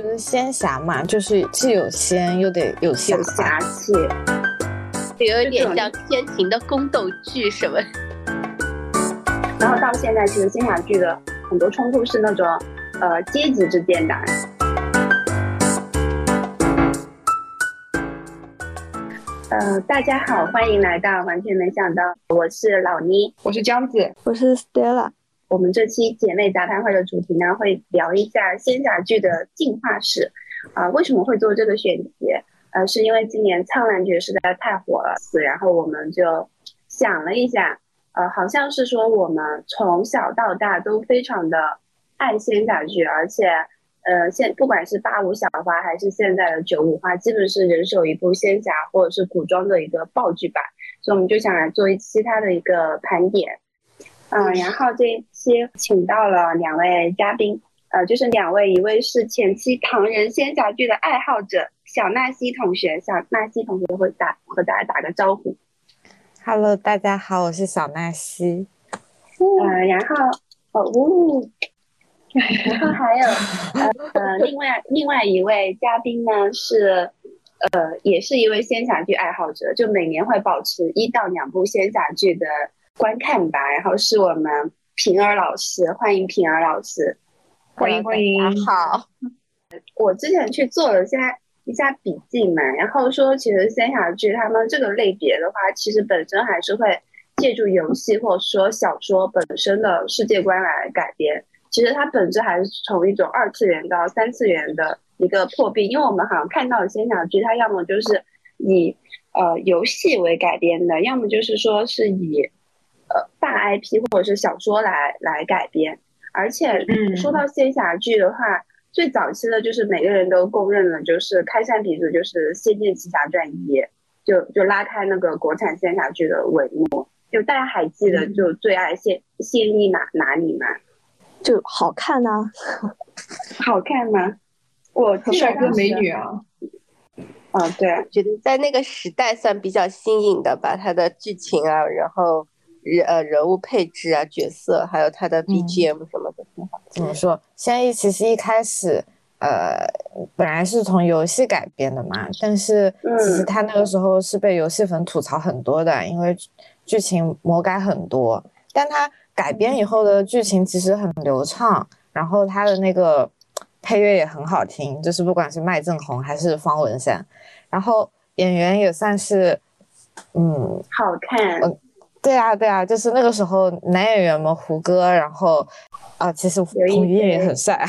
就是仙侠嘛，就是既有仙又得有侠，有侠气，有一点像天庭的宫斗剧什么。然后到现在，其实仙侠剧的很多冲突是那种呃阶级之间的。呃，大家好，欢迎来到完全没想到，我是老妮，我是江子，我是 Stella。我们这期姐妹杂谈会的主题呢，会聊一下仙侠剧的进化史。啊，为什么会做这个选题？呃，是因为今年苍兰诀实在太火了，然后我们就想了一下，呃，好像是说我们从小到大都非常的爱仙侠剧，而且。呃，现不管是八五小花还是现在的九五花，基本是人手一部仙侠或者是古装的一个爆剧版，所以我们就想来做一期它的一个盘点。嗯，然后这一期请到了两位嘉宾，呃，就是两位，一位是前期唐人仙侠剧的爱好者小纳西同学，小纳西同学会打和大家打个招呼。Hello，大家好，我是小纳西。呃，然后哦呜。然后还有呃呃，另外另外一位嘉宾呢是呃，也是一位仙侠剧爱好者，就每年会保持一到两部仙侠剧的观看吧。然后是我们平儿老师，欢迎平儿老师，欢迎欢迎，好。我之前去做了下一下笔记嘛，然后说其实仙侠剧他们这个类别的话，其实本身还是会借助游戏或者说小说本身的世界观来改编。其实它本质还是从一种二次元到三次元的一个破壁，因为我们好像看到的仙侠剧，它要么就是以呃游戏为改编的，要么就是说是以呃大 IP 或者是小说来来改编。而且说到仙侠剧的话，最早期的就是每个人都公认的，就是开山鼻祖，就是《仙剑奇侠传一》，就就拉开那个国产仙侠剧的帷幕。就大家还记得就最爱仙仙意哪哪里吗？就好看呐，好看吗？我帅哥美女啊，啊对，觉得在那个时代算比较新颖的吧。它的剧情啊，然后人呃人物配置啊，角色，还有他的 BGM 什么的，挺好。怎么说？仙意其实一开始呃本来是从游戏改编的嘛，但是其实他那个时候是被游戏粉吐槽很多的，因为剧情魔改很多，但他。改编以后的剧情其实很流畅，然后他的那个配乐也很好听，就是不管是麦正红还是方文山，然后演员也算是，嗯，好看。嗯，对啊，对啊，就是那个时候男演员们胡歌，然后啊，其实彭于晏也很帅啊，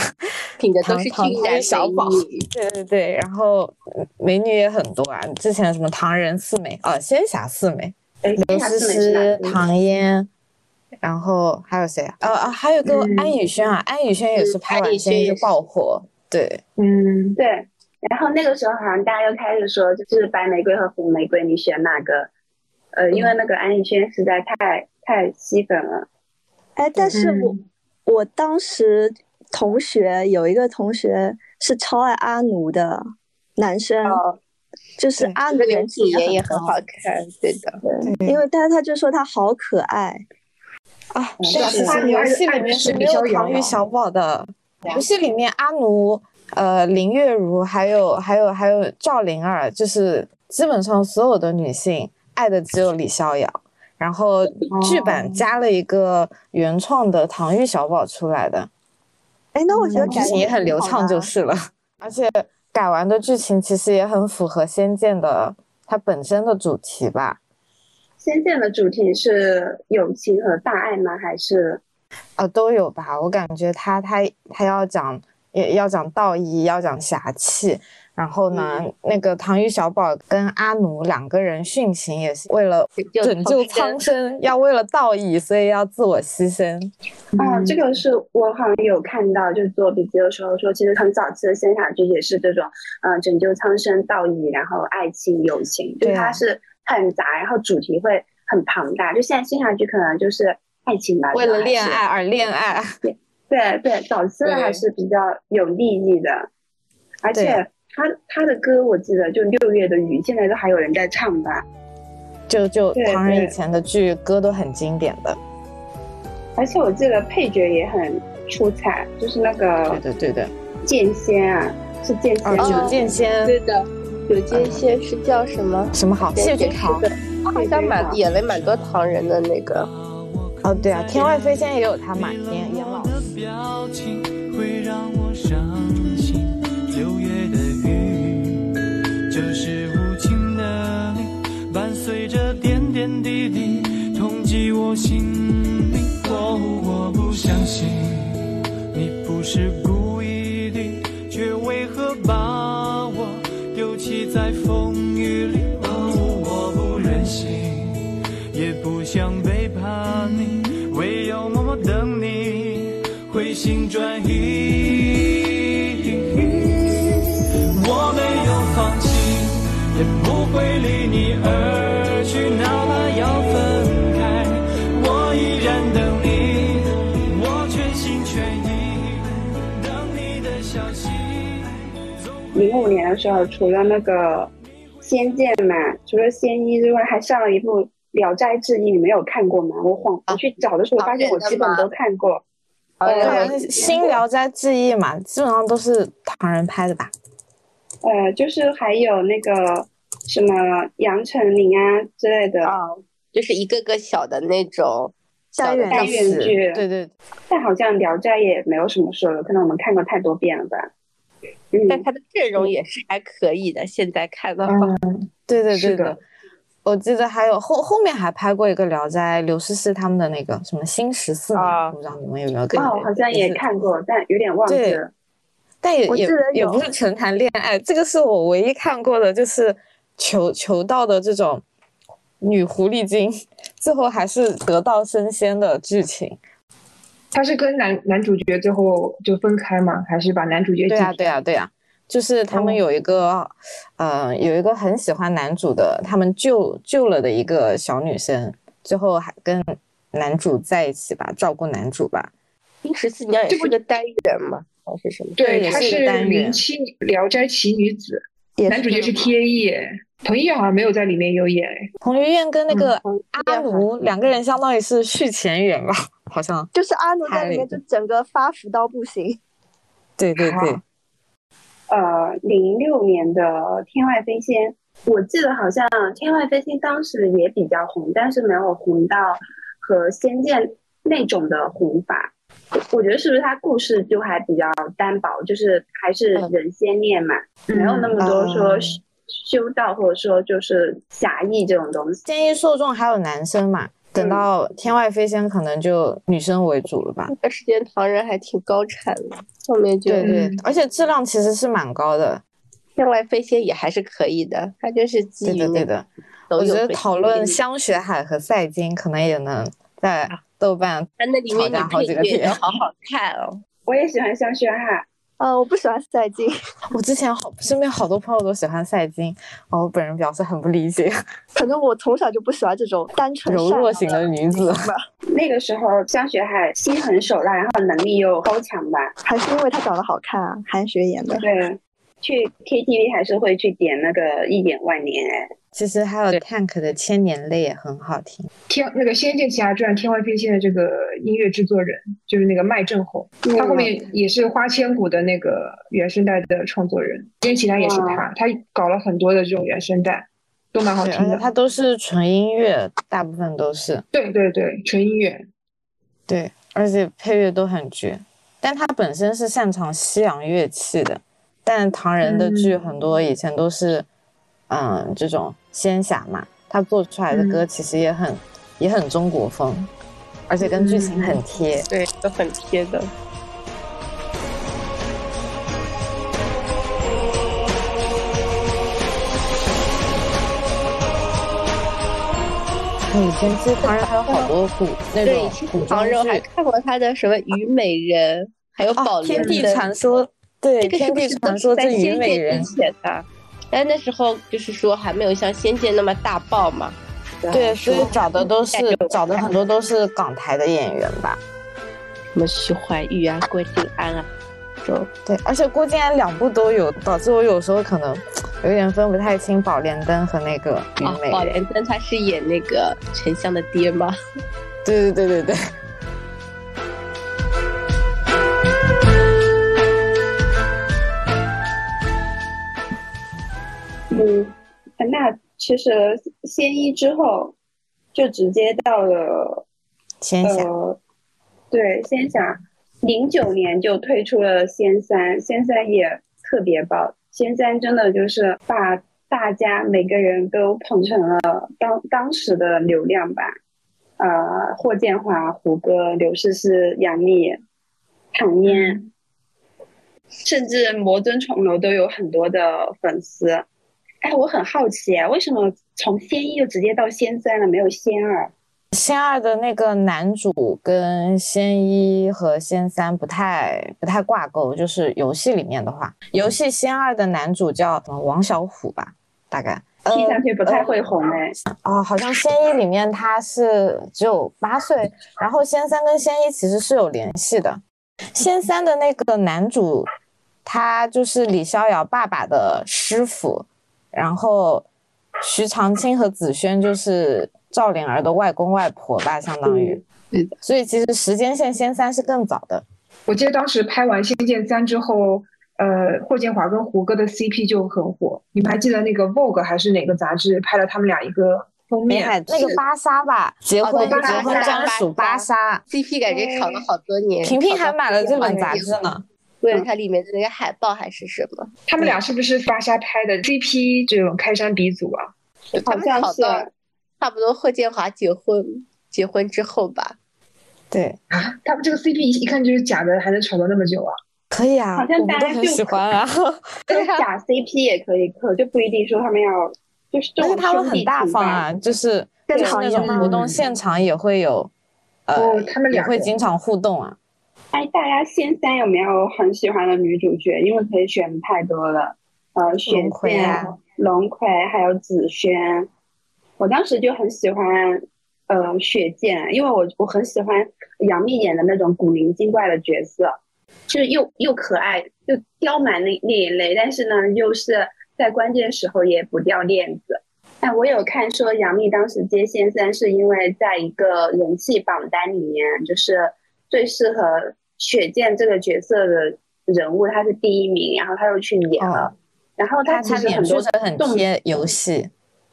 品的都是俊男小宝。对对对，然后美女也很多啊，之前什么唐人四美啊，仙侠四美，刘诗诗、唐嫣。然后还有谁啊？呃啊，还有个安以轩啊，安以轩也是拍完仙就爆火。对，嗯，对。然后那个时候好像大家又开始说，就是白玫瑰和红玫瑰，你选哪个？呃，因为那个安以轩实在太太吸粉了。哎，但是我我当时同学有一个同学是超爱阿奴的男生，就是阿奴演体颜也很好看，对的。对，因为但是他就说他好可爱。啊，但是游戏里面是没有唐钰小宝的。游戏里面阿奴、呃林月如，还有还有还有赵灵儿，就是基本上所有的女性爱的只有李逍遥。然后剧版加了一个原创的唐钰小宝出来的。哎，那我觉得剧情也很流畅就是了。而且改完的剧情其实也很符合《仙剑》的它本身的主题吧。仙剑的主题是友情和大爱吗？还是，呃，都有吧。我感觉他他他要讲，也要讲道义，要讲侠气。然后呢，那个唐钰小宝跟阿奴两个人殉情，也是为了拯救苍生，要为了道义，所以要自我牺牲。啊，这个是我好像有看到，就是做笔记的时候说，其实很早期的仙侠剧也是这种，嗯，拯救苍生、道义，然后爱情、友情，就它是。很杂，然后主题会很庞大。就现在仙侠剧可能就是爱情吧，为了恋爱而恋爱。对对对，早期的还是比较有利益的。而且他他的歌，我记得就六月的雨，现在都还有人在唱吧。就就唐人以前的剧歌都很经典的。而且我记得配角也很出彩，就是那个对的对的剑仙啊，是剑仙哦，吗？九剑仙对的，有剑仙是叫什么？什么好？谢君豪。的，好像蛮演了蛮多唐人的那个。哦，对啊，天外飞仙也有他嘛，演演老是无情的你，伴随着点点滴滴，痛击我心里。哦，我不相信你不是故意的，却为何把我丢弃在风雨里？哦，我不忍心，也不想背叛你，唯有默默等你回心转意。也不会离你而去，哪怕要分开，我依然等你，我全心全意等你的消息。零五年的时候，除了那个《仙剑》嘛，除了《仙一》之外，还上了一部《聊斋志异》，你没有看过吗？我晃我去找的时候，发现我基本都看过。呃新《聊斋志异》嘛，基本上都是唐人拍的吧？呃，就是还有那个什么杨丞琳啊之类的，啊，就是一个个小的那种小的单元单元剧对对，但好像《聊斋》也没有什么说的，可能我们看过太多遍了吧。嗯，但他的阵容也是还可以的。现在看的话，对对对是的的。我记得还有后后面还拍过一个《聊斋》，刘诗诗他们的那个什么新十四嘛，啊不知道你们有没有看过？哦，好像也看过，但有点忘记对了。但也也不是纯谈恋爱，这个是我唯一看过的，就是求求到的这种女狐狸精，最后还是得道升仙的剧情。他是跟男男主角最后就分开吗？还是把男主角对啊，记对啊，对啊，就是他们哦有一个，呃，有一个很喜欢男主的，他们救救了的一个小女生，最后还跟男主在一起吧，照顾男主吧。新十四娘也是个单元嘛，还是什么？对也他是是一个单元零七《聊斋奇女子》，也男主角是吗 T A E，彭于晏好像没有在里面有演。哎彭于晏跟那个阿奴两个人相当于是续前缘吧，好像。就是阿奴在里面就整个发福到不行。对对对，呃，零六年的《天外飞仙》，我记得好像《天外飞仙》当时也比较红，但是没有红到和《仙剑》那种的红法。我觉得是不是他故事就还比较单薄，就是还是人先念嘛，没有那么多说嗯修修道或者说就是侠义这种东西。建议受众还有男生嘛，等嗯到天外飞仙可能就女生为主了吧。那段时间唐人还挺高产的，后面就对对嗯，而且质量其实是蛮高的。天外飞仙也还是可以的，它就是基对于对的，我觉得讨论香雪海和赛金可能也能在啊豆瓣它那里面的好几个点乐都好好看哦。我也喜欢香雪海，呃，我不喜欢赛金，我之前好身边好多朋友都喜欢赛金，哦，我本人表示很不理解，可能我从小就不喜欢这种单纯柔弱型的女子。吧，那个时候香雪海心狠手辣，然后能力又高强吧。还是因为她长得好看啊，韩雪演的。对，去 KTV 还是会去点那个《一眼万年》哎。其实还有 Tank 的《千年泪》也很好听。天那个《仙剑奇侠传》《天外飞仙》的这个音乐制作人就是那个麦振宏，他后面也是花千骨的那个原声带的创作人，《仙奇侠》也是他，他搞了很多的这种原声带，都蛮好听的。且它都是纯音乐，大部分都是对对对，纯音乐。对，而且配乐都很绝。但他本身是擅长西洋乐器的，但唐人的剧很多以前都是，嗯，这种仙侠嘛，他做出来的歌其实也很、也很中国风，而且跟剧情很贴。对，都很贴的。嗯以前其实唐人还有好多古那种前古唐人我还看过他的什么《虞美人》，还有《宝哦，天地》传说，对，这个天地传说在虞美人之，前的？但那时候就是说还没有像仙剑那么大爆嘛。对，所以找的都是找的很多都是港台的演员吧。什么徐怀钰啊、郭晋安啊，就对，而且郭晋安两部都有，导致我有时候可能有点分不太清《宝莲灯》和那个《虞啊，美人》宝莲灯他是演那个沉香的爹吗？对对对对对。嗯，那其实仙一之后就直接到了仙侠，呃，对，仙侠，零九年就推出了仙三，仙三也特别爆，仙三真的就是把大家每个人都捧成了当当时的流量吧，呃，霍建华、胡歌、刘诗诗、杨幂、唐嫣，甚至魔尊重楼都有很多的粉丝。哎，我很好奇，为什么从仙一就直接到仙三了，没有仙二？仙二的那个男主跟仙一和仙三不太不太挂钩，就是游戏里面的话，游戏仙二的男主叫王小虎吧，大概。听上去不太会红哎。哦，好像仙一里面他是只有八岁，然后仙三跟仙一其实是有联系的。仙三的那个男主，他就是李逍遥爸爸的师傅，然后徐长卿和紫萱就是赵灵儿的外公外婆吧，相当于。对的。所以其实时间线仙三是更早的。我记得当时拍完《仙剑三》之后。呃，霍建华跟胡歌的 CP 就很火，你们还记得那个 Vogue 还是哪个杂志拍了他们俩一个封面？那个芭莎吧，结婚结婚专属芭莎 CP，感觉炒了好多年。萍萍还买了这本杂志呢，为了它里面的那个海报还是什么？他们俩是不是芭莎拍的 CP 这种开山鼻祖啊？好像是，差不多霍建华结婚结婚之后吧。对啊，他们这个 CP 一看就是假的，还能炒到那么久啊？可以啊，好像大家很喜欢啊。对假 CP 也可以磕，就不一定说他们要就是。但是他们很大方啊，就是就是那种活动现场也会有，呃，他们也会经常互动啊。哎，大家仙三有没有很喜欢的女主角？因为可以选太多了，呃，雪见、龙葵还有紫萱。我当时就很喜欢呃雪见，因为我我很喜欢杨幂演的那种古灵精怪的角色。就是又又可爱又刁蛮那那一类，但是呢，又是在关键时候也不掉链子。哎，我有看说杨幂当时接仙三是因为在一个人气榜单里面，就是最适合雪见这个角色的人物，他是第一名，然后他又去演了。然后他其实很多很贴游戏，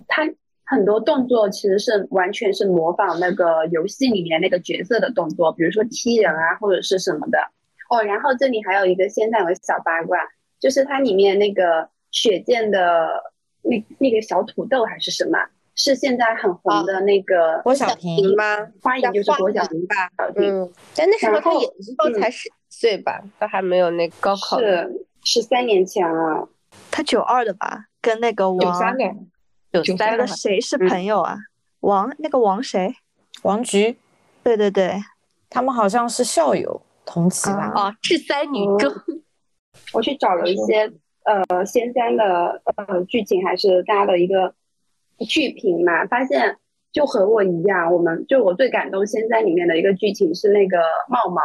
他很多动作其实是完全是模仿那个游戏里面那个角色的动作，比如说踢人啊或者是什么的。哦，然后这里还有一个现在有个小八卦，就是它里面那个雪见的那那个小土豆还是什么，是现在很红的那个郭晓婷吗？花影就是郭晓婷吧？嗯，但那时候她演的时候才十岁吧，都还没有那高考。是十三年前了，她九二的吧？跟那个王九三的，九三的谁是朋友啊？王那个王谁？王菊？对对对，他们好像是校友。同期吧，哦，是三女中。我去找了一些呃仙三的呃剧情，还是大家的一个剧评嘛，发现就和我一样，我们就我最感动仙三里面的一个剧情是那个茂茂。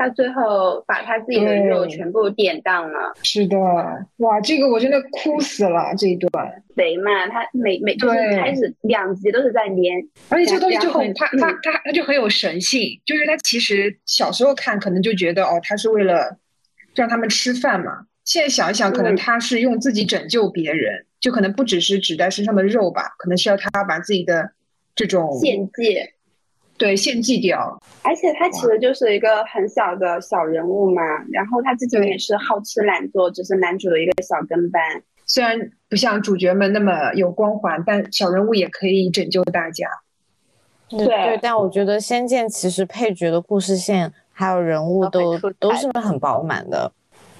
他最后把他自己的肉全部典当了。是的，哇，这个我真的哭死了这一段。贼嘛，他每每就是开始两集都是在连，而且这个东西就很他他他他就很有神性，就是他其实小时候看可能就觉得哦，他是为了让他们吃饭嘛。现在想一想，可能他是用自己拯救别人，就可能不只是指代身上的肉吧，可能是要他把自己的这种献祭。对，献祭掉。而且他其实就是一个很小的小人物嘛，然后他自己也是好吃懒做，只是男主的一个小跟班。虽然不像主角们那么有光环，但小人物也可以拯救大家。对对，但我觉得《仙剑》其实配角的故事线还有人物都都是很饱满的。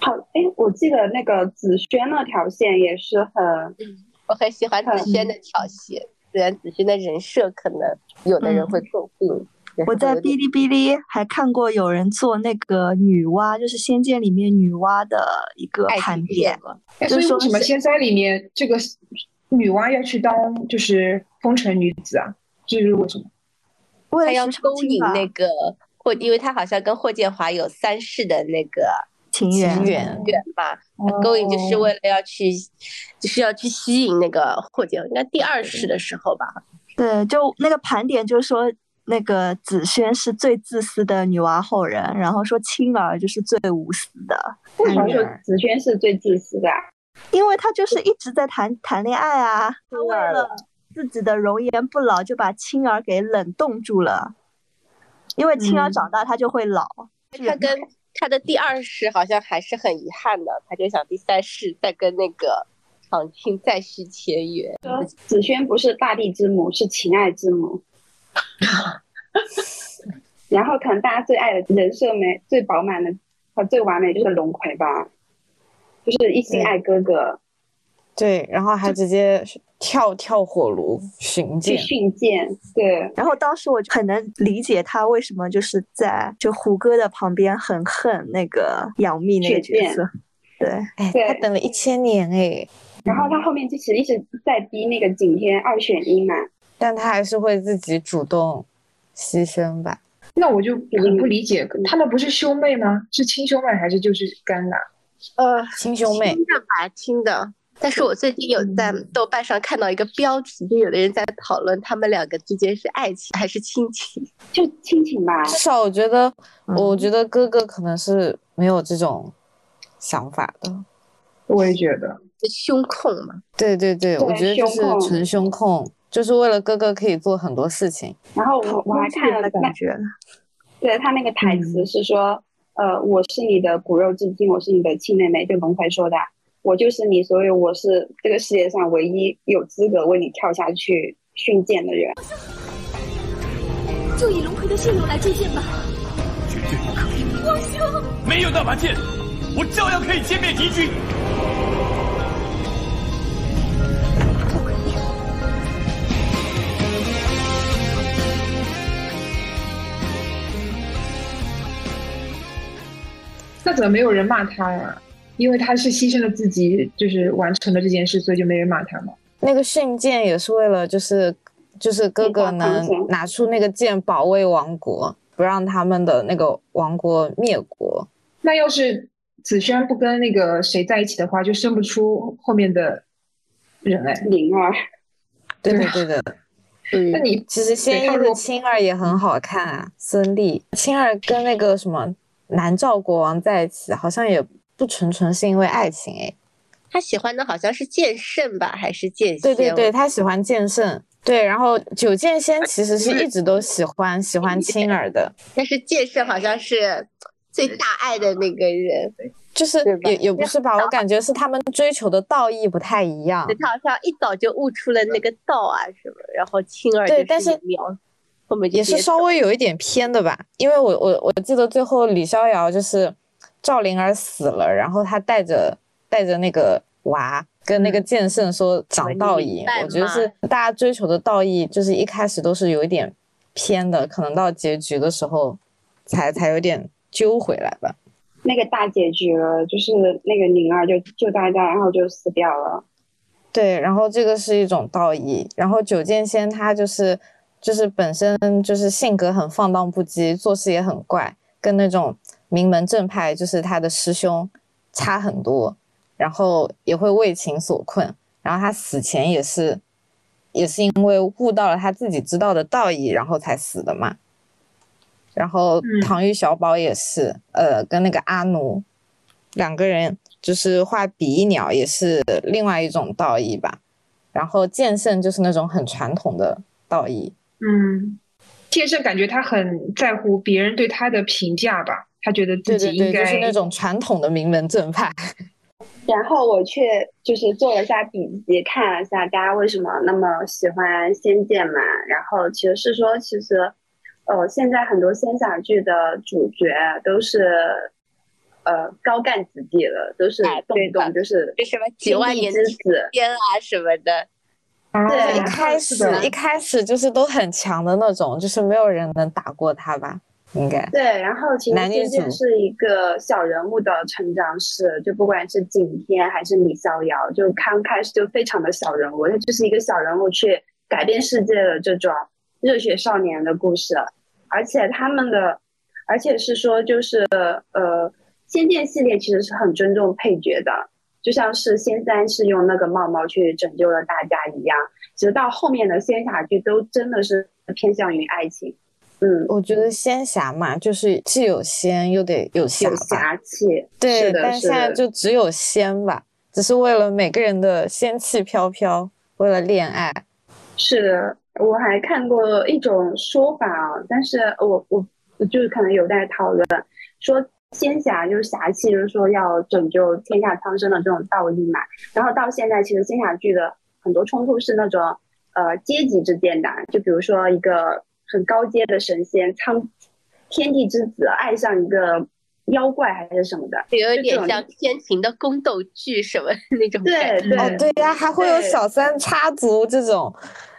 好，哎，我记得那个紫萱那条线也是很，我很喜欢紫萱那条线。虽然紫萱的人设可能有的人会诟病，我在哔哩哔哩还看过有人做那个女娲，就是《仙剑》里面女娲的一个盘点。所以为什么《仙三》里面这个女娲要去当就是风尘女子啊？这是为什么？为了勾引那个霍，因为她好像跟霍建华有三世的那个。情缘缘缘吧，勾引就是为了要去，就是要去吸引那个霍建，应该第二世的时候吧。对，就那个盘点，就是说那个紫萱是最自私的女娲后人，然后说青儿就是最无私的。为什么说紫萱是最自私的？因为她就是一直在谈谈恋爱啊，她为了自己的容颜不老，就把青儿给冷冻住了。因为青儿长大，她就会老。他跟他的第二世好像还是很遗憾的，他就想第三世再跟那个长青再续前缘。紫萱不是大地之母，是情爱之母。然后可能大家最爱的人设没、最饱满的和最完美就是龙葵吧，就是一心爱哥哥。对，然后还直接跳跳火炉寻剑。训剑，对。然后当时我就很能理解他为什么就是在就胡歌的旁边很恨那个杨幂那个角色。对，哎，他等了一千年哎。然后他后面就其实一直在逼那个景天二选一嘛，但他还是会自己主动牺牲吧。那我就很不理解，他们不是兄妹吗？是亲兄妹还是就是干的？呃，亲兄妹。亲的吧，亲的。但是我最近有在豆瓣上看到一个标题，就有的人在讨论他们两个之间是爱情还是亲情，就亲情吧。至少我觉得，我觉得哥哥可能是没有这种想法的。我也觉得，胸控嘛。对对对，我觉得就是纯胸控，就是为了哥哥可以做很多事情。然后我我还看了感觉，对他那个台词是说，呃，我是你的骨肉至亲，我是你的亲妹妹，就龙葵说的。我就是你，所以我是这个世界上唯一有资格为你跳下去训剑的人。就以龙葵的血肉来铸剑吧。绝对不可以！王兄，没有那把剑，我照样可以歼灭敌军。不可以！那怎么没有人骂他呀？因为他是牺牲了自己，就是完成了这件事，所以就没人骂他嘛。那个训剑也是为了，就是就是哥哥能拿出那个剑保卫王国，不让他们的那个王国灭国。那要是子轩不跟那个谁在一起的话，就生不出后面的人哎。灵儿，对的对的。嗯那你其实仙一的青儿也很好看啊，孙俪。青儿跟那个什么南诏国王在一起，好像也。不纯纯是因为爱情哎，他喜欢的好像是剑圣吧，还是剑仙？对对对，他喜欢剑圣。对，然后九剑仙其实是一直都喜欢喜欢青儿的，但是剑圣好像是最大爱的那个人，就是也也不是吧？我感觉是他们追求的道义不太一样。他好像一早就悟出了那个道啊什么，然后青儿对，但是后面也是稍微有一点偏的吧，因为我我我记得最后李逍遥就是。赵灵儿死了，然后他带着带着那个娃跟那个剑圣说讲道义。我觉得是大家追求的道义，就是一开始都是有一点偏的，可能到结局的时候才才有点揪回来吧。那个大结局了，就是那个灵儿就救大家，然后就死掉了。对，然后这个是一种道义。然后九剑仙他就是就是本身就是性格很放荡不羁，做事也很怪，跟那种。名门正派就是他的师兄，差很多，然后也会为情所困，然后他死前也是，也是因为悟到了他自己知道的道义，然后才死的嘛。然后唐钰小宝也是，呃，跟那个阿奴两个人就是画比翼鸟，也是另外一种道义吧。然后剑圣就是那种很传统的道义，嗯，剑圣感觉他很在乎别人对他的评价吧。他觉得自己应该就是那种传统的名门正派，然后我却就是做了下笔记，看了一下大家为什么那么喜欢《仙剑》嘛，然后其实是说，其实，呃，现在很多仙侠剧的主角都是，呃，高干子弟了，都是动不动。就是什么几万年之子仙啊什么的，对，一开始一开始就是都很强的那种，就是没有人能打过他吧。应该对，然后其实仙剑是一个小人物的成长史，就不管是景天还是李逍遥，就刚开始就非常的小人物，他就是一个小人物去改变世界的这种热血少年的故事，而且他们的，而且是说就是呃，仙剑系列其实是很尊重配角的，就像是仙三是用那个茂茂去拯救了大家一样，直到后面的仙侠剧都真的是偏向于爱情。嗯，我觉得仙侠嘛，就是既有仙又得有侠侠气。对，但现在就只有仙吧，只是为了每个人的仙气飘飘，为了恋爱。是的，我还看过一种说法啊，但是我我就是可能有待讨论，说仙侠就是侠气，就是说要拯救天下苍生的这种道义嘛。然后到现在，其实仙侠剧的很多冲突是那种呃阶级之间的，就比如说一个很高阶的神仙苍天地之子爱上一个妖怪还是什么的，有点像天庭的宫斗剧什么那种对对哦，对呀，还会有小三插足这种，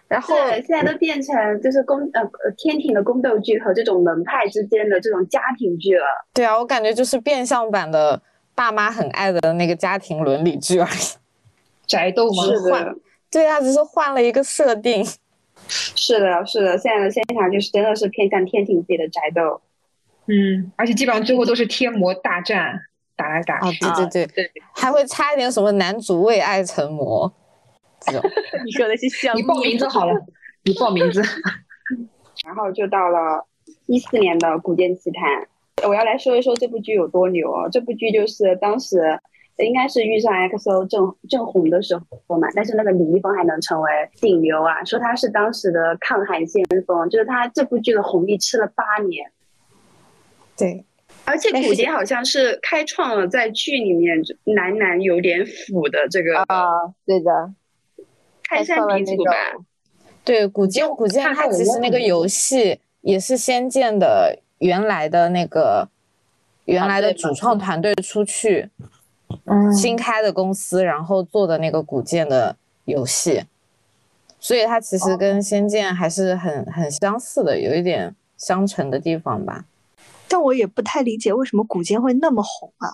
然后对，现在都变成就是宫呃呃天庭的宫斗剧和这种门派之间的这种家庭剧了。对啊，我感觉就是变相版的爸妈很爱的那个家庭伦理剧而已。宅斗吗？是换的，对啊，只是换了一个设定。是的，是的，现在的现场就是真的是偏向天庭自己的宅斗。嗯，而且基本上最后都是天魔大战，打来打啊，去。对对对，对，还会插一点什么男主为爱成魔这种。你说的是像你报名字好了，你报名字。然后就到了一四年的《古剑奇谭》，我要来说一说这部剧有多牛啊。这部剧就是当时应该是遇上 XO 正正红的时候嘛，但是那个李易峰还能成为顶流啊，说他是当时的抗韩先锋，就是他这部剧的红利吃了八年。对，而且古杰好像是开创了在剧里面男男有点腐的这个啊，对的，开山鼻祖吧。对，古剑古剑看看我它其实那个游戏也是仙剑的原来的那个原来的主创团队出去嗯，新开的公司，然后做的那个古剑的游戏，所以它其实跟仙剑还是很很相似的，有一点相乘的地方吧。但我也不太理解为什么古剑会那么红啊，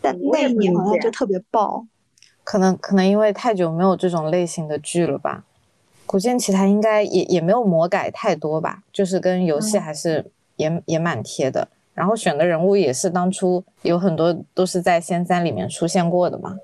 但那一年好像就特别爆。可能可能因为太久没有这种类型的剧了吧。古剑奇谭应该也也没有魔改太多吧，就是跟游戏还是也、也蛮贴的。然后选的人物也是当初有很多都是在仙三里面出现过的嘛。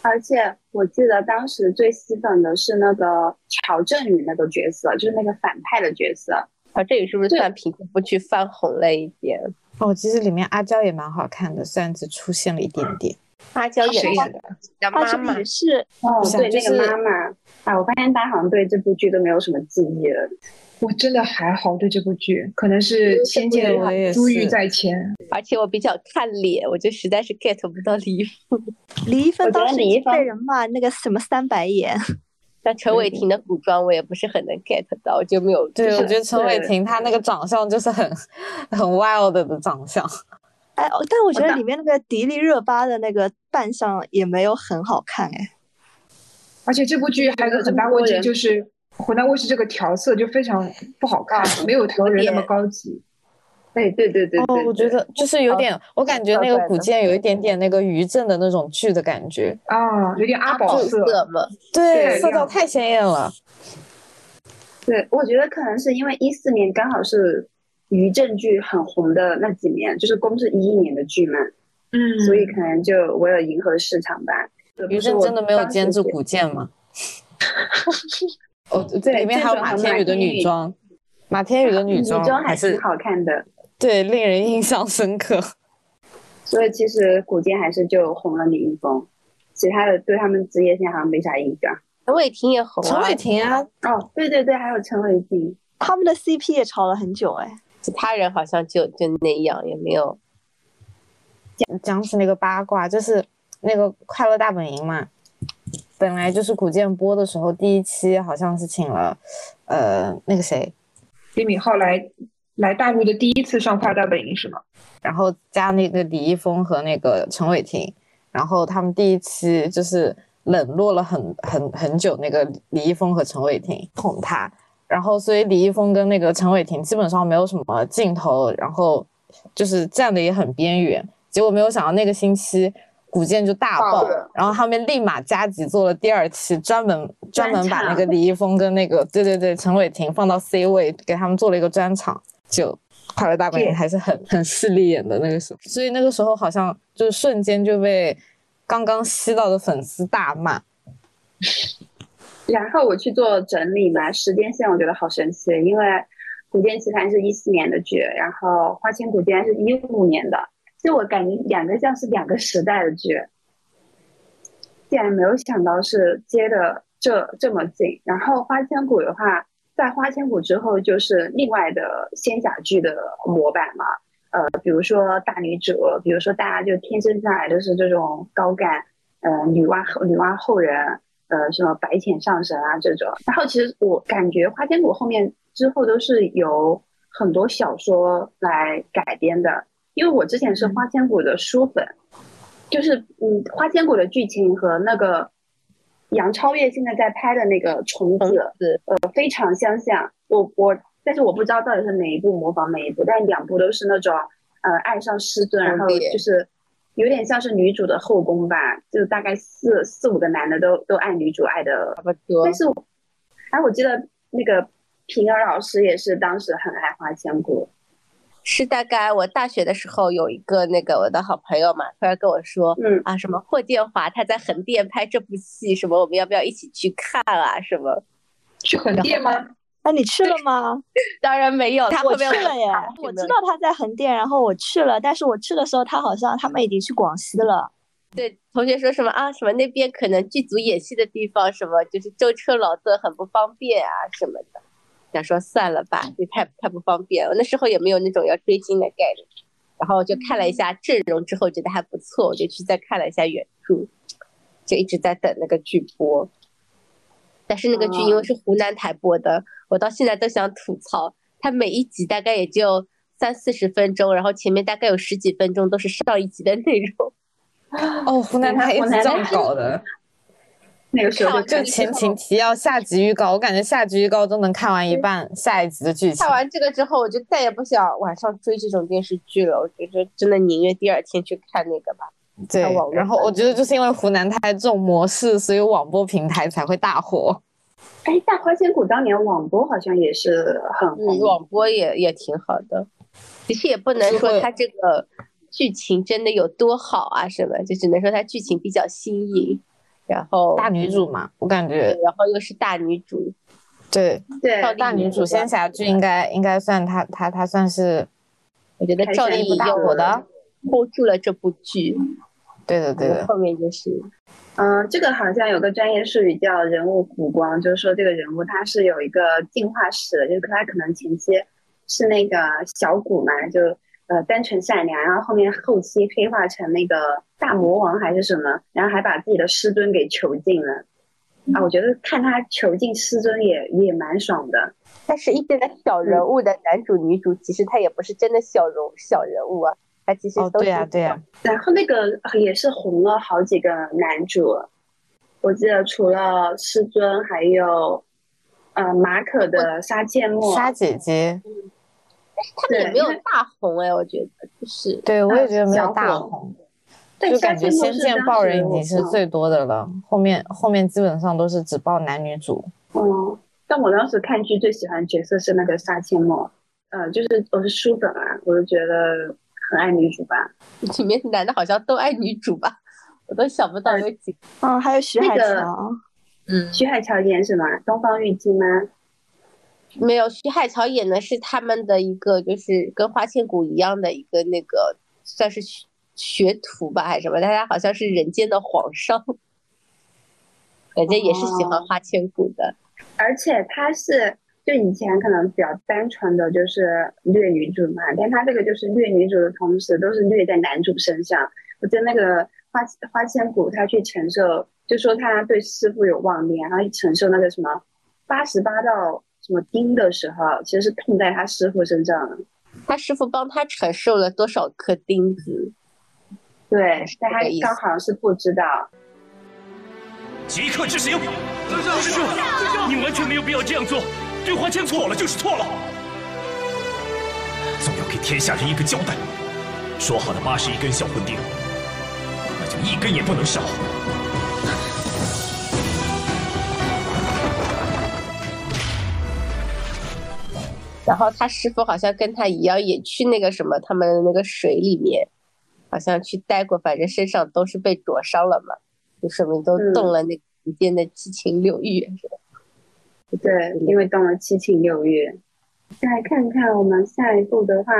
而且我记得当时最吸粉的是那个乔振宇那个角色，就是那个反派的角色。啊，这里是不是对算平部剧翻红了一点？哦，其实里面阿娇也蛮好看的，虽然只出现了一点点。阿娇演谁演的叫而且妈妈也，是哦对，那个妈妈啊，我发现大家好像对这部剧都没有什么记忆了。我真的还好对这部剧，可能是仙剑我也珠玉在前。而且我比较看脸，我就实在是 get 不到李易峰。李易峰当时被人骂那个什么三白眼，像陈伟霆的古装，我也不是很能 get 到，我就没有。对，我觉得陈伟霆他那个长相就是很很 wild 的长相。哎，哦但我觉得里面那个迪丽热巴的那个扮相也没有很好看哎。而且这部剧还有个很大问题就是，湖南卫视这个调色就非常不好看，没有唐人那么高级。哎，对对对哦对，，我觉得就是有点，我感觉那个古剑有一点点那个于正的那种剧的感觉。啊，有点阿宝色。嘛，对，对色调太鲜艳了。对，我觉得可能是因为一四年刚好是于正剧很红的那几年，就是公是一一年的剧嘛，嗯，所以可能就为了迎合市场吧。于正真的没有监制古剑吗？哦，这里面还有马天宇的女装，马天宇的 女女装装还是好看的，对令人印象深刻。所以其实古剑还是就红了李易峰，其他的对他们职业现在好像没啥印象。陈伟霆也红啊陈伟，霆啊，哦，对对对，还有陈伟霆，他们的 CP 也吵了很久哎。其他人好像就就那样，也没有。讲起那个八卦，就是那个《快乐大本营》嘛，本来就是古剑播的时候，第一期好像是请了，呃，那个谁，李敏镐来来大陆的第一次上《快乐大本营》是吗？然后加那个李易峰和那个陈伟霆，然后他们第一期就是冷落了很很很久那个李易峰和陈伟霆捧他，然后所以李易峰跟那个陈伟霆基本上没有什么镜头，然后就是站的也很边缘，结果没有想到那个星期。古剑就大爆，然后他们立马加急做了第二期，专门专门把那个李易峰跟那个对对对陈伟霆放到 C 位，给他们做了一个专场，就快乐大本营还是很 很势利眼的那个时候，所以那个时候好像就是瞬间就被刚刚吸到的粉丝大骂。然后我去做整理嘛，时间线我觉得好神奇，因为《古剑奇谭》是一四年的剧，然后《花千骨》竟然是一五年的，就我感觉两个像是两个时代的剧。竟然没有想到是接的这这么近。然后花千骨的话，在花千骨之后就是另外的仙侠剧的模板嘛。呃，比如说大女主，比如说大家就天生下来都是这种高干，呃，女娲后女娲后人，呃，什么白浅上神啊这种。然后其实我感觉花千骨后面之后都是由很多小说来改编的，因为我之前是花千骨的书粉，就是嗯，花千骨的剧情和那个杨超越现在在拍的那个虫子，呃，非常相像。我我。但是我不知道到底是哪一部模仿哪一部，但两部都是那种，呃，爱上师尊，然后就是有点像是女主的后宫吧，就大概四四五个男的都都爱女主爱的差不多。但是，哎，我记得那个平儿老师也是当时很爱花千骨。是大概我大学的时候有一个那个我的好朋友嘛，突然跟我说，嗯啊，什么霍建华他在横店拍这部戏，什么我们要不要一起去看啊？什么去横店吗？那你去了吗？当然没有，他我去了耶。我知道他在横店，然后我去了，但是我去的时候，他好像他们已经去广西了。对，同学说什么啊？什么那边可能剧组演戏的地方，什么就是舟车劳顿，很不方便啊什么的。想说算了吧，这太太不方便。我那时候也没有那种要追星的概念，然后就看了一下阵容之后，觉得还不错，我就去再看了一下原著，就一直在等那个剧播。但是那个剧因为是湖南台播的。我到现在都想吐槽，它每一集大概也就三四十分钟，然后前面大概有十几分钟都是上一集的内容。哦，湖南台一直这样搞的。那个时候就前情提要、下集预告，我感觉下集预告都能看完一半下一集的剧情。看完这个之后，我就再也不想晚上追这种电视剧了。我觉得真的宁愿第二天去看那个吧。对，然后我觉得就是因为湖南台这种模式，所以网播平台才会大火。哎，大花千骨当年网播好像也是很红，网播也也挺好的。其实也不能说它这个剧情真的有多好啊什么，就只能说它剧情比较新颖。然后大女主嘛，我感觉，然后又是大女主，对对，大女主仙侠剧应该应该算她她她算是，我觉得赵丽颖大火的，hold 住了这部剧。对的对的，后面就是。嗯，这个好像有个专业术语叫人物弧光，就是说这个人物他是有一个进化史的，就是他可能前期是那个小谷嘛，就呃单纯善良，然后后面后期黑化成那个大魔王还是什么，然后还把自己的师尊给囚禁了啊！我觉得看他囚禁师尊也也蛮爽的。但是一边的小人物的男主女主，其实他也不是真的小人小人物啊。他其实都对呀对呀，然后那个也是红了好几个男主，我记得除了师尊，还有呃马可的沙芥末沙姐姐，但是他们也没有大红哎，我觉得就是，对我也觉得没有大红，就感觉仙剑爆人已经是最多的了，后面后面基本上都是只爆男女主。嗯，但我当时看剧最喜欢角色是那个杀阡陌，呃，就是我是书粉啊，我就觉得。很爱女主吧？里面男的好像都爱女主吧？我都想不到有几。嗯，还有徐海乔。嗯，徐海乔演什么？东方玉姬吗？没有，徐海乔演的是他们的一个，就是跟花千骨一样的一个那个，算是学学徒吧，还是什么？但他好像是人间的皇上，感觉也是喜欢花千骨的。而且他是。就以前可能比较单纯的就是虐女主嘛，但他这个就是虐女主的同时，都是虐在男主身上。我觉得那个花花千骨，他去承受，就说他对师傅有妄念，然后承受那个什么八十八道什么钉的时候，其实是痛在他师傅身上。他师傅帮他承受了多少颗钉子？对，但他刚好是不知道。即刻执行！师叔，你完全没有必要这样做。对花千错了就是错了，总要给天下人一个交代。说好的八十一根小魂钉，那就一根也不能少。然后他师傅好像跟他一样，也去那个什么他们那个水里面，好像去待过，反正身上都是被灼伤了嘛，就说明都动了那人间的七情六欲，是吧？对，因为动了七情六欲。再看看我们下一步的话，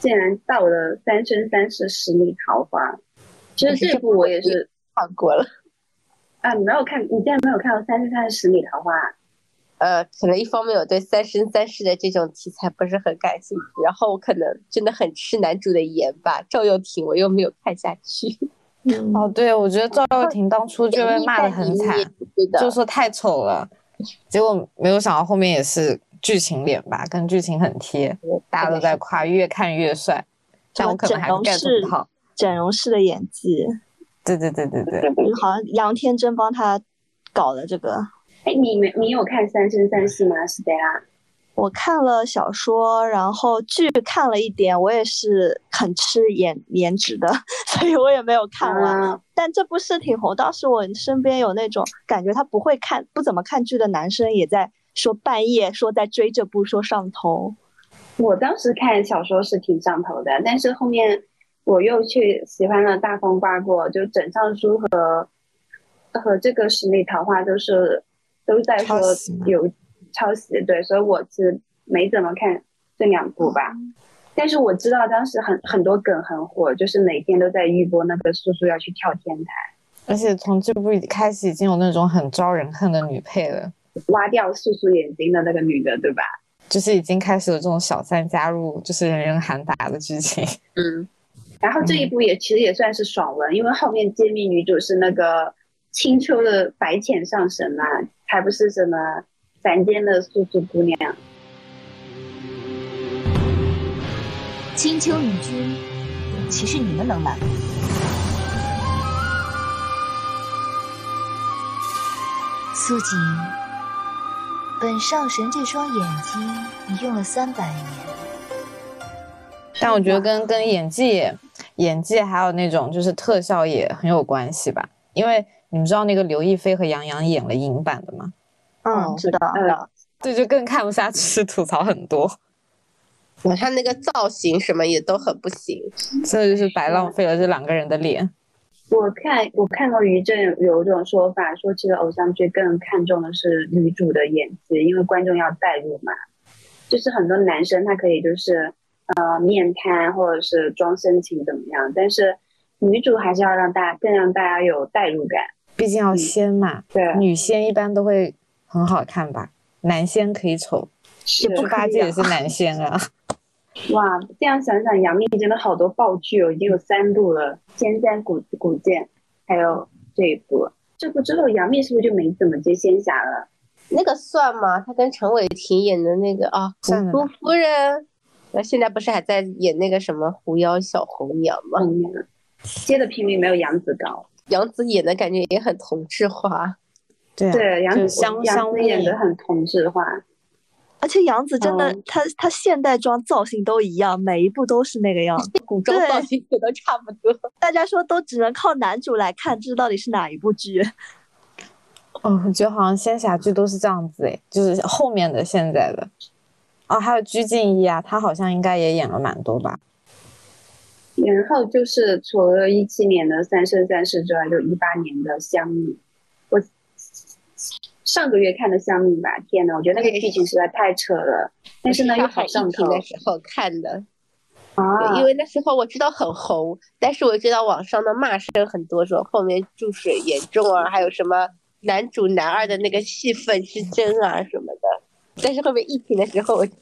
竟然到了《三生三世十里桃花》。其实这部我也是看过了。啊，你没有看，你竟然没有看到《三生三世十里桃花》？呃，可能一方面我对三生三世的这种题材不是很感兴趣，然后我可能真的很吃男主的颜吧。赵又廷我又没有看下去。哦，对，我觉得赵又廷当初就被骂的很惨，就说太丑了，结果没有想到后面也是剧情脸吧，跟剧情很贴，大家都在夸越看越帅，但我可能还是 get 不到整容式的演技。对对对对对，好像杨天真帮他搞了这个。哎，你没你有看《三生三世》吗，Stella？我看了小说，然后剧看了一点，我也是很吃颜颜值的，所以我也没有看完。但这部是挺红，当时我身边有那种感觉他不会看、不怎么看剧的男生也在说半夜说在追这部，说上头。我当时看小说是挺上头的，但是后面我又去喜欢了《大风刮过》，就枕上书和和这个十里桃花都是都在说有。抄袭对，所以我是没怎么看这两部吧，但是我知道当时很很多梗很火，就是每天都在预播那个素素要去跳天台，而且从这部开始已经有那种很招人恨的女配了，挖掉素素眼睛的那个女的，对吧？就是已经开始有这种小三加入，就是人人喊打的剧情。嗯，然后这一部也其实也算是爽文，因为后面揭秘女主是那个青丘的白浅上神嘛，还不是什么。凡间的素素姑娘，青丘女君，岂是你们能拦？苏锦，本上神这双眼睛，你用了三百年。但我觉得跟跟演技、演技还有那种就是特效也很有关系吧，因为你们知道那个刘亦菲和杨洋演了影版的吗？嗯，知道，对就更看不下去，吐槽很多。我看那个造型什么也都很不行，真的就是白浪费了这两个人的脸。我看我看过于正有一种说法，说其实偶像剧更看重的是女主的演技，因为观众要代入嘛。就是很多男生他可以就是呃面瘫或者是装深情怎么样，但是女主还是要让大家更让大家有代入感，毕竟要仙嘛。对，女仙一般都会。很好看吧？男仙可以丑，猪八戒也是男仙啊！哇，这样想想，杨幂真的好多爆剧哦，已经有三部了，《仙山古古剑》，还有这一部。这部之后，杨幂是不是就没怎么接仙侠了？那个算吗？她跟陈伟霆演的那个啊，《姑姑夫人》，那现在不是还在演那个什么《狐妖小红娘》吗？接的频率没有杨紫高，杨紫演的感觉也很同质化。对，杨紫杨紫演的很同质化，而且杨紫真的，她她现代装造型都一样，每一部都是那个样子，古装造型也都差不多。大家说都只能靠男主来看，这到底是哪一部剧？哦，我觉得好像仙侠剧都是这样子诶，就是后面的现在的。哦，还有鞠婧祎啊，她好像应该也演了蛮多吧。然后就是除了一七年的《三生三世》之外，就一八年的《香蜜》。我上个月看的《香蜜》吧，天呐，我觉得那个剧情实在太扯了，但是呢又好上头。的时候看的啊，因为那时候我知道很红，但是我知道网上的骂声很多，说后面注水严重啊，还有什么男主男二的那个戏份是真啊什么的。但是后面疫情的时候，我就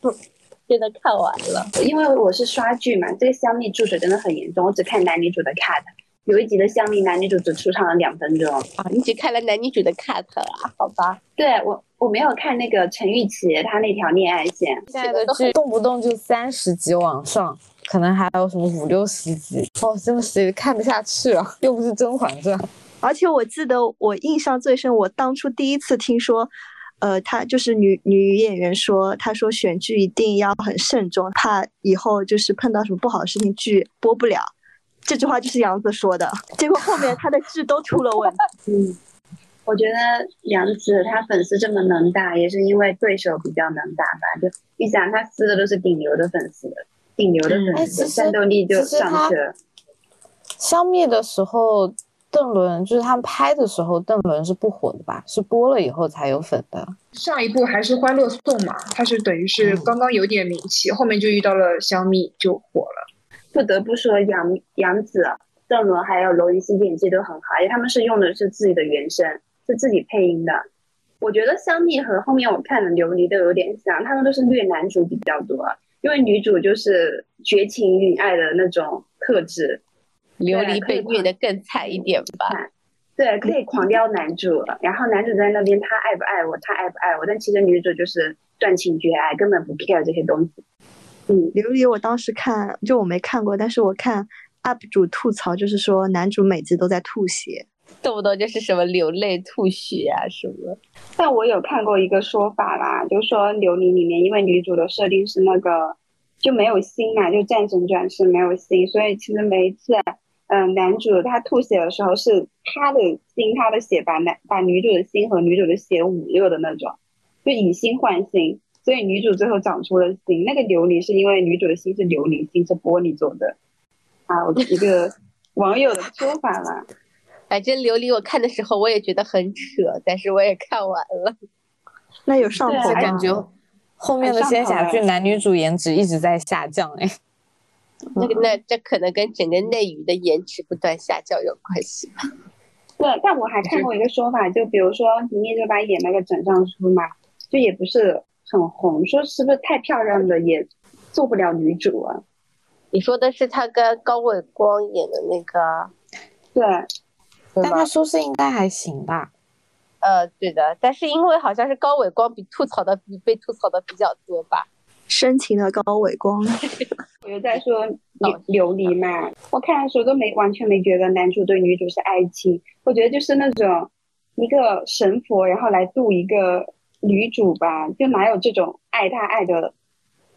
真的看完了，因为我是刷剧嘛，这个《香蜜》注水真的很严重，我只看男女主的 cut。有一集的香蜜男女主只出场了两分钟啊！你只看了男女主的 cut 啊？好吧，对我我没有看那个陈玉琪她那条恋爱线。现在的剧动不动就三十集往上，可能还有什么五六十集哦，真的是看不下去了，又不是《甄嬛传》。而且我记得我印象最深，我当初第一次听说，呃，她就是女女演员说，她说选剧一定要很慎重，怕以后就是碰到什么不好的事情，剧播不了。这句话就是杨紫说的，结果后面她的剧都出了问题。嗯，我觉得杨紫她粉丝这么能打，也是因为对手比较能打吧。就你想，她撕的都是顶流的粉丝，顶流的粉丝，战斗力就上去了。消灭的时候，邓伦就是他们拍的时候，邓伦是不火的吧？是播了以后才有粉的。上一部还是《欢乐颂》嘛，他是等于是刚刚有点名气，后面就遇到了香蜜就火了。不得不说，杨杨紫、邓伦还有娄艺昕演技都很好，而且他们是用的是自己的原声，是自己配音的。我觉得香蜜和后面我看的琉璃都有点像，他们都是虐男主比较多，因为女主就是绝情与爱的那种特质，琉璃被虐的更惨一点吧。对，可以狂撩男主，然后男主在那边他爱不爱我，他爱不爱我，但其实女主就是断情绝爱，根本不 care 这些东西。嗯，琉璃我当时看就我没看过，但是我看 UP 主吐槽，就是说男主每集都在吐血。动不动就是什么流泪吐血啊什么，但我有看过一个说法啦，就是说琉璃里面因为女主的设定是那个就没有心嘛，就战神转世没有心，所以其实每一次，嗯，男主他吐血的时候是他的心他的血把男把女主的心和女主的血捂热的那种，就以心换心，所以女主最后长出了心。那个琉璃是因为女主的心是琉璃心，是玻璃做的，啊，我一个网友的说法啦。反正琉璃我看的时候我也觉得很扯，但是我也看完了。那有上头感觉，后面的仙侠剧男女主颜值一直在下降哎。那个那这可能跟整个内娱的颜值不断下降有关系吧？对，但我还看过一个说法，就比如说明明就把演那个枕上书嘛，就也不是很红，说是不是太漂亮的也做不了女主啊？你说的是他跟高伟光演的那个？对。但他说是应该还行吧，呃，对的，但是因为好像是高伟光比吐槽的比被吐槽的比较多吧，深情的高伟光，我就在说琉琉璃嘛，我看的时候都没完全没觉得男主对女主是爱情，我觉得就是那种一个神佛然后来渡一个女主吧，就哪有这种爱他爱的，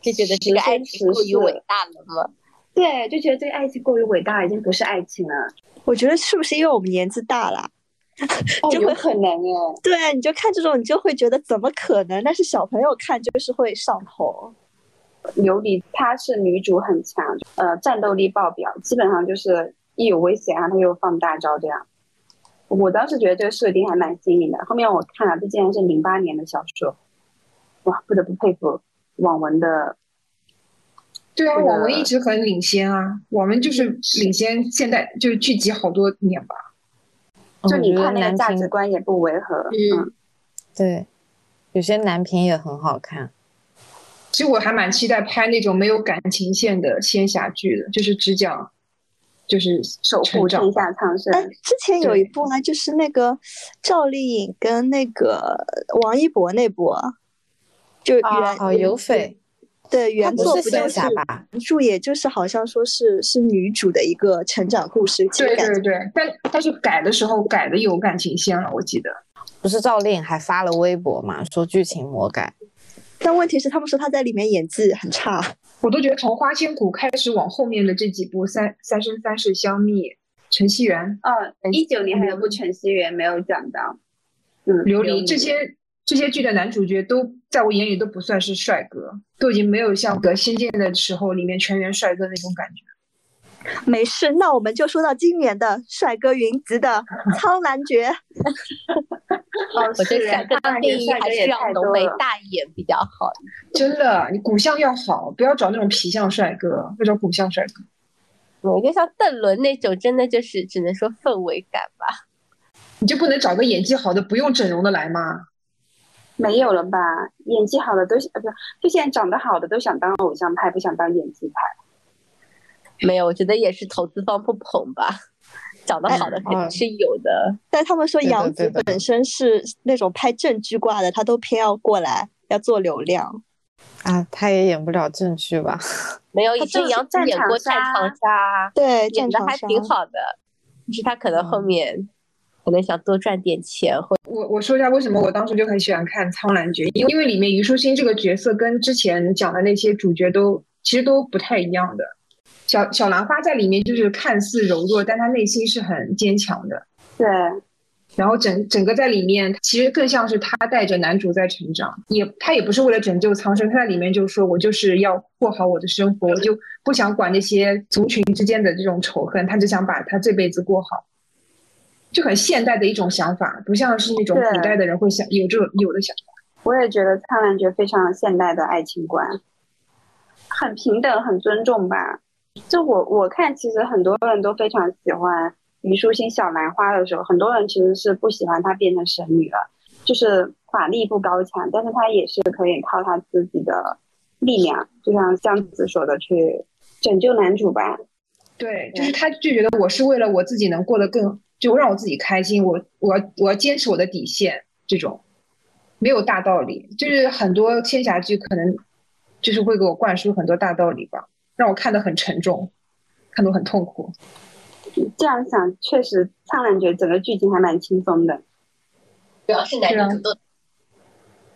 就觉得这个爱情过于伟大了吗？对，就觉得这个爱情过于伟大，已经不是爱情了。我觉得是不是因为我们年纪大了，就会很能哎。对，你就看这种，你就会觉得怎么可能？但是小朋友看就是会上头。琉璃她是女主很强，呃，战斗力爆表，基本上就是一有危险啊，她就放大招这样。我当时觉得这个设定还蛮新颖的。后面我看了，这竟然是零八年的小说，哇，不得不佩服网文的。对啊，我们一直很领先啊，我们就是领先现代就是聚集好多年吧。就你看那个价值观也不违和，嗯，对，有些男频也很好看。其实我还蛮期待拍那种没有感情线的仙侠剧的，就是只讲就是守护天下苍生。哎，之前有一部呢，就是那个赵丽颖跟那个王一博那部，就原哦有匪。对，原作不就是原著，也就是好像说是是女主的一个成长故事。对对对，但但是改的时候改的有感情线了，我记得。不是赵丽颖还发了微博嘛，说剧情魔改。但问题是，他们说他在里面演技很差。我都觉得从花千骨开始往后面的这几部《三三生三世香蜜》《陈希媛》嗯，一九年还有部《陈希媛》没有讲到。嗯，琉璃这些。这些剧的男主角都在我眼里都不算是帅哥，都已经没有像《个仙剑》的时候里面全员帅哥那种感觉。没事，那我们就说到今年的帅哥云集的 苍兰诀。我觉得帅哥的定义还是让浓眉大眼比较好。真的，你骨相要好，不要找那种皮相帅哥，要找骨相帅哥。我觉得像邓伦那种，真的就是只能说氛围感吧。你就不能找个演技好的、不用整容的来吗？没有了吧？演技好的都呃不，就现在长得好的都想当偶像派，不想当演技派。没有，我觉得也是投资方不捧吧。长得好的肯定是有的，但他们说杨紫本身是那种拍正剧挂的，她都偏要过来要做流量。啊，他也演不了正剧吧？没有，以前杨紫演过《战长沙》，对，演的还挺好的。就是他可能后面。可能想多赚点钱，或我我说一下为什么我当时就很喜欢看《苍兰诀》，因为因为里面虞书欣这个角色跟之前讲的那些主角都其实都不太一样的。小小兰花在里面就是看似柔弱，但她内心是很坚强的。对，然后整整个在里面其实更像是他带着男主在成长，也他也不是为了拯救苍生，他在里面就说我就是要过好我的生活，我就不想管那些族群之间的这种仇恨，他只想把他这辈子过好。就很现代的一种想法，不像是那种古代的人会想有这种有的想法。我也觉得《苍兰诀》非常现代的爱情观，很平等，很尊重吧。就我我看，其实很多人都非常喜欢虞书欣小兰花的时候，很多人其实是不喜欢她变成神女了，就是法力不高强，但是她也是可以靠她自己的力量，就像江子说的，去拯救男主吧。对，就是她就觉得我是为了我自己能过得更，就让我自己开心，我我要我要坚持我的底线，这种没有大道理，就是很多仙侠剧可能就是会给我灌输很多大道理吧，让我看得很沉重，看得很痛苦。这样想，确实苍兰诀整个剧情还蛮轻松的，主要是男主都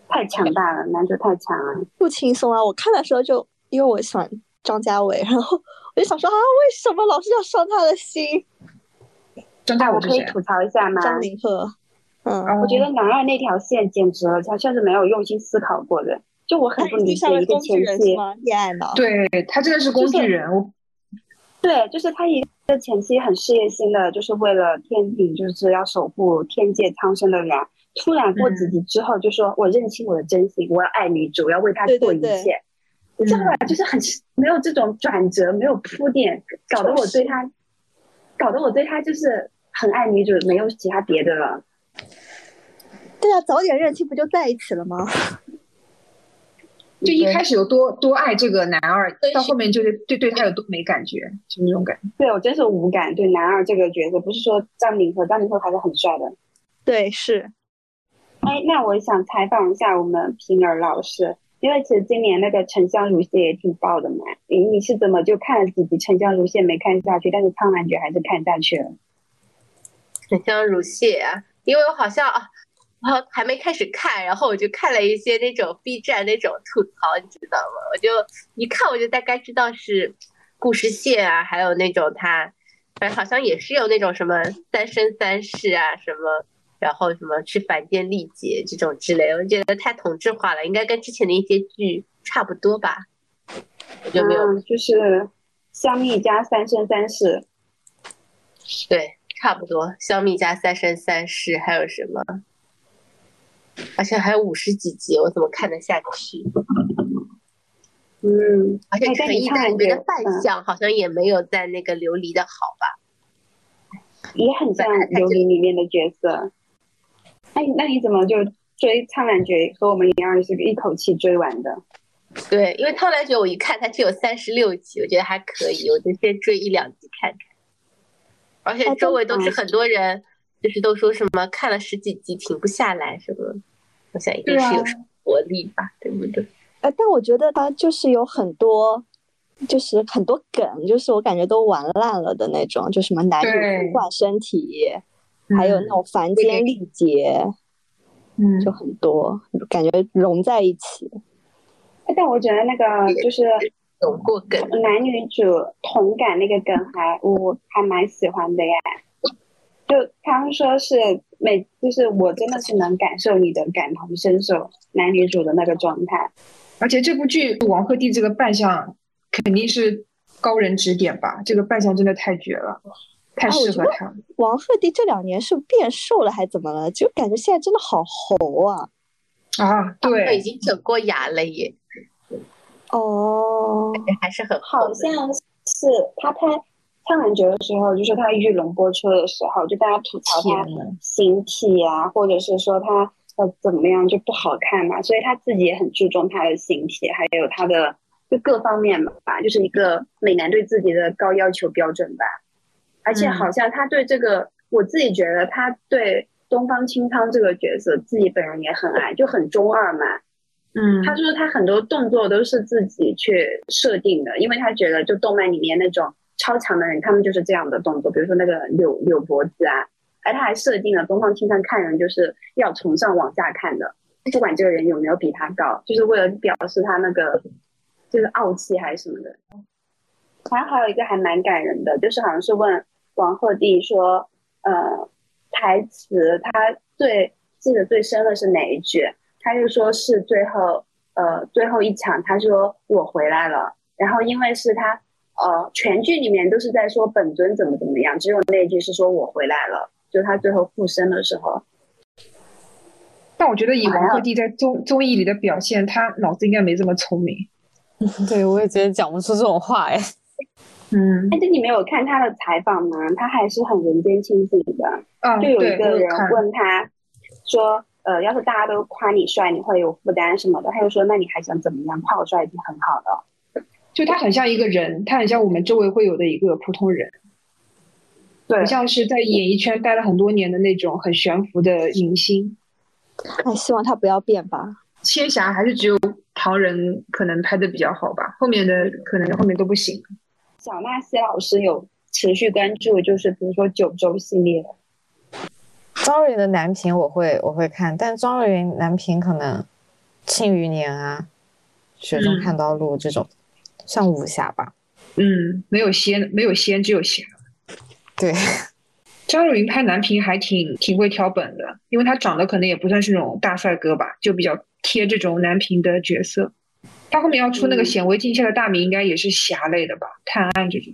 太强大了，男主太强了，不轻松啊！我看的时候就因为我喜欢张家伟，然后我就想说啊，为什么老是要伤他的心？张家伟我可以吐槽一下吗？张凌赫，嗯，我觉得男二那条线简直了，他像是没有用心思考过的，就我很不理解一个前妻，恋爱脑，对他真的是工具人，我。对，就是他一个前期很事业心的，就是为了天顶，就是要守护天界苍生的人，突然过几集之后就说：“我认清我的真心，我要爱女主，我要为她做一切。”你知道吧？就是很没有这种转折，没有铺垫，搞得我对他，搞得我对他就是很爱女主，没有其他别的了。对啊，早点认清不就在一起了吗？就一开始有多多爱这个男二，到后面就是对对他有多没感觉，就那种感觉。对我真是无感，对男二这个角色，不是说张凌赫张凌赫还是很帅的。对，是。哎，那我想采访一下我们平儿老师，因为其实今年那个《沉香如屑》也挺爆的嘛。你你是怎么就看了几集《沉香如屑》没看下去，但是《苍兰诀》还是看下去了？《沉香如屑》啊，因为我好像啊。然后还没开始看，然后我就看了一些那种 B 站那种吐槽，你知道吗？我就一看我就大概知道是故事线啊，还有那种他，反正好像也是有那种什么三生三世啊，什么然后什么去凡间历劫这种之类，我觉得太同质化了，应该跟之前的一些剧差不多吧？有没有？就是香蜜加三生三世，对，差不多香蜜加三生三世，还有什么？而且还有五十几集，我怎么看得下去？嗯，而且陈意涵里面的扮相好像也没有在那个琉璃的好吧？也很像琉璃里面的角色。哎，那你怎么就追《苍兰诀》和我们一样是一口气追完的？对，因为《苍兰诀》我一看它只有三十六集，我觉得还可以，我就先追一两集看看。而且周围都是很多人。就是都说什么看了十几集停不下来什么，我想一定是有活力吧，对不对？哎，但我觉得它就是有很多，就是很多梗，就是我感觉都玩烂了的那种，就什么男女互换身体，还有那种凡间历劫，嗯，就很多感觉融在一起。但我觉得那个就是有过梗，男女主同感那个梗还我还蛮喜欢的呀。就他们说是每，就是我真的是能感受你的感同身受，男女主的那个状态。而且这部剧王鹤棣这个扮相肯定是高人指点吧？这个扮相真的太绝了，太适合他。王鹤棣这两年是变瘦了还怎么了？就感觉现在真的好猴啊！啊，对，已经整过牙了耶。哦，还是很好像是他拍。苍兰诀的时候，就是他遇龙波车的时候，就大家吐槽他形体啊，或者是说他呃怎么样就不好看嘛，所以他自己也很注重他的形体，还有他的就各方面吧，就是一个美男对自己的高要求标准吧。而且好像他对这个，我自己觉得他对东方青苍这个角色，自己本人也很爱，就很中二嘛。嗯，他说他很多动作都是自己去设定的，因为他觉得就动漫里面那种。超强的人，他们就是这样的动作，比如说那个扭扭脖子啊，而他还设定了东方青苍看人就是要从上往下看的，不管这个人有没有比他高，就是为了表示他那个就是傲气还是什么的。然后还有一个还蛮感人的，就是好像是问王鹤棣说，呃，台词他最记得最深的是哪一句？他就说是最后呃最后一场，他说我回来了，然后因为是他。呃，全剧里面都是在说本尊怎么怎么样，只有那句是说我回来了，就是他最后附身的时候。但我觉得以王鹤棣在综综艺里的表现，他脑子应该没这么聪明。对，我也觉得讲不出这种话哎。嗯，但是你没有看他的采访吗？他还是很人间清醒的。嗯，就有一个人问他说：“呃，要是大家都夸你帅，你会有负担什么的？”他就说：“那你还想怎么样？夸我帅已经很好了。就他很像一个人，他很像我们周围会有的一个普通人，”对不，像是在演艺圈待了很多年的那种很悬浮的明星。哎，希望他不要变吧。仙侠还是只有唐人可能拍的比较好吧，后面的可能后面都不行。小纳西老师有持续关注，就是比如说九州系列，张若昀的男频我会我会看，但张若昀男频可能《庆余年》啊，《雪中看刀路》这种，算武侠吧。嗯，没有仙，没有仙，只有侠。对，张若昀拍男频还挺挺会挑本的，因为他长得可能也不算是那种大帅哥吧，就比较贴这种男频的角色。他后面要出那个《显微镜下的大明》，应该也是侠类的吧，探案这种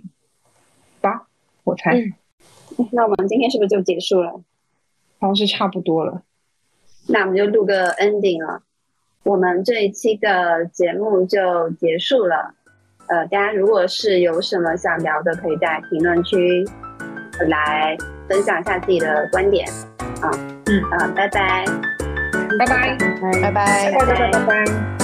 吧，我猜。嗯那我们今天是不是就结束了？好像是差不多了。那我们就录个 ending 了。我们这一期的节目就结束了。呃，大家如果是有什么想聊的，可以在评论区来分享一下自己的观点。啊，嗯啊，拜拜，拜拜，拜拜拜拜拜拜拜。